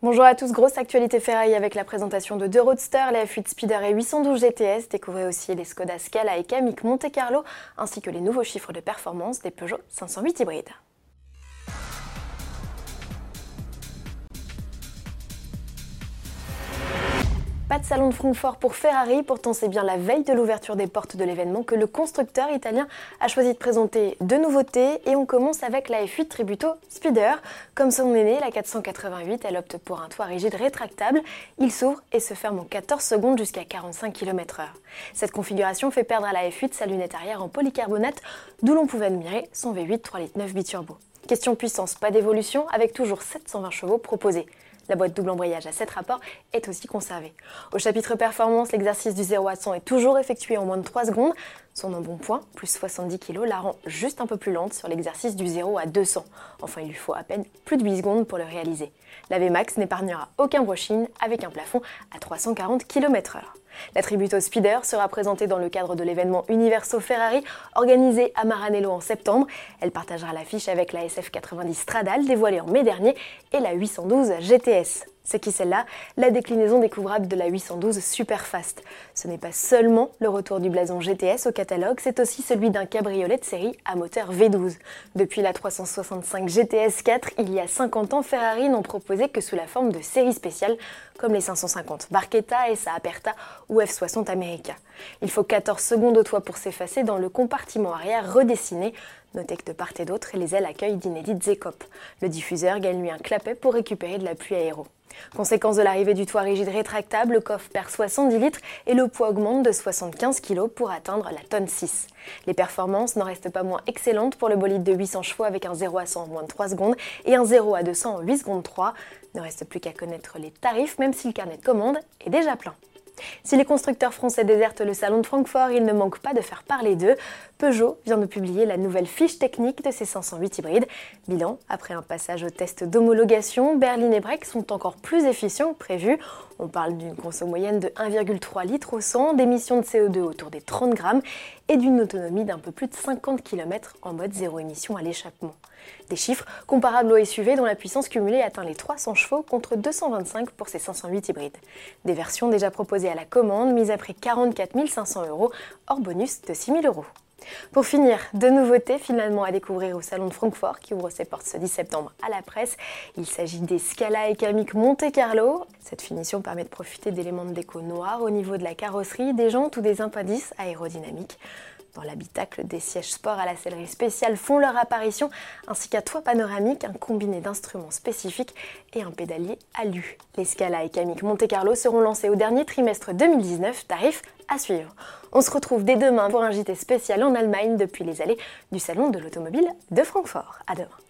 Bonjour à tous, grosse actualité Ferrari avec la présentation de deux roadsters, les F8 Speeder et 812 GTS. Découvrez aussi les Skoda Scala et Kamiq Monte Carlo, ainsi que les nouveaux chiffres de performance des Peugeot 508 hybrides. Pas de salon de Francfort pour Ferrari, pourtant c'est bien la veille de l'ouverture des portes de l'événement que le constructeur italien a choisi de présenter deux nouveautés et on commence avec la F8 Tributo Speeder. Comme son aîné, la 488, elle opte pour un toit rigide rétractable. Il s'ouvre et se ferme en 14 secondes jusqu'à 45 km/h. Cette configuration fait perdre à la F8 sa lunette arrière en polycarbonate, d'où l'on pouvait admirer son V8 3 litres 9 biturbo. Question puissance, pas d'évolution, avec toujours 720 chevaux proposés. La boîte double embrayage à 7 rapports est aussi conservée. Au chapitre performance, l'exercice du 0 à 100 est toujours effectué en moins de 3 secondes. Son embonpoint, plus 70 kg, la rend juste un peu plus lente sur l'exercice du 0 à 200. Enfin, il lui faut à peine plus de 8 secondes pour le réaliser. La VMAX n'épargnera aucun brushing avec un plafond à 340 km/h. La Tributo Speeder sera présentée dans le cadre de l'événement Universo Ferrari organisé à Maranello en septembre. Elle partagera l'affiche avec la SF90 Stradale dévoilée en mai dernier et la 812 GTS. C'est qui celle-là La déclinaison découvrable de la 812 Superfast. Ce n'est pas seulement le retour du blason GTS au catalogue, c'est aussi celui d'un cabriolet de série à moteur V12. Depuis la 365 GTS 4, il y a 50 ans, Ferrari n'en proposait que sous la forme de série spéciale, comme les 550 Barchetta, SA Aperta ou F60 America. Il faut 14 secondes au toit pour s'effacer dans le compartiment arrière redessiné. Notez que de part et d'autre, les ailes accueillent d'inédites écopes. Le diffuseur gagne lui un clapet pour récupérer de la pluie aéro. Conséquence de l'arrivée du toit rigide rétractable, le coffre perd 70 litres et le poids augmente de 75 kg pour atteindre la tonne 6. Les performances n'en restent pas moins excellentes pour le bolide de 800 chevaux avec un 0 à 100 en moins de 3 secondes et un 0 à 200 en 8 secondes 3. Ne reste plus qu'à connaître les tarifs même si le carnet de commande est déjà plein. Si les constructeurs français désertent le salon de Francfort, il ne manque pas de faire parler d'eux. Peugeot vient de publier la nouvelle fiche technique de ses 508 hybrides. Bilan, après un passage au test d'homologation, Berlin et Breck sont encore plus efficients que prévu. On parle d'une conso moyenne de 1,3 litres au 100, d'émissions de CO2 autour des 30 grammes et d'une autonomie d'un peu plus de 50 km en mode zéro émission à l'échappement. Des chiffres comparables au SUV dont la puissance cumulée atteint les 300 chevaux contre 225 pour ces 508 hybrides. Des versions déjà proposées à la commande, mises à prix 44 500 euros, hors bonus de 6 000 euros. Pour finir, deux nouveautés finalement à découvrir au Salon de Francfort qui ouvre ses portes ce 10 septembre à la presse. Il s'agit des Scala et Kamiq Monte Carlo. Cette finition permet de profiter d'éléments de déco noirs au niveau de la carrosserie, des jantes ou des impendices aérodynamiques. L'habitacle, des sièges sport à la sellerie spéciale font leur apparition, ainsi qu'un toit panoramique, un combiné d'instruments spécifiques et un pédalier alu. Les Scala et Kamiq Monte Carlo seront lancés au dernier trimestre 2019, tarif à suivre. On se retrouve dès demain pour un JT spécial en Allemagne depuis les allées du Salon de l'Automobile de Francfort. À demain.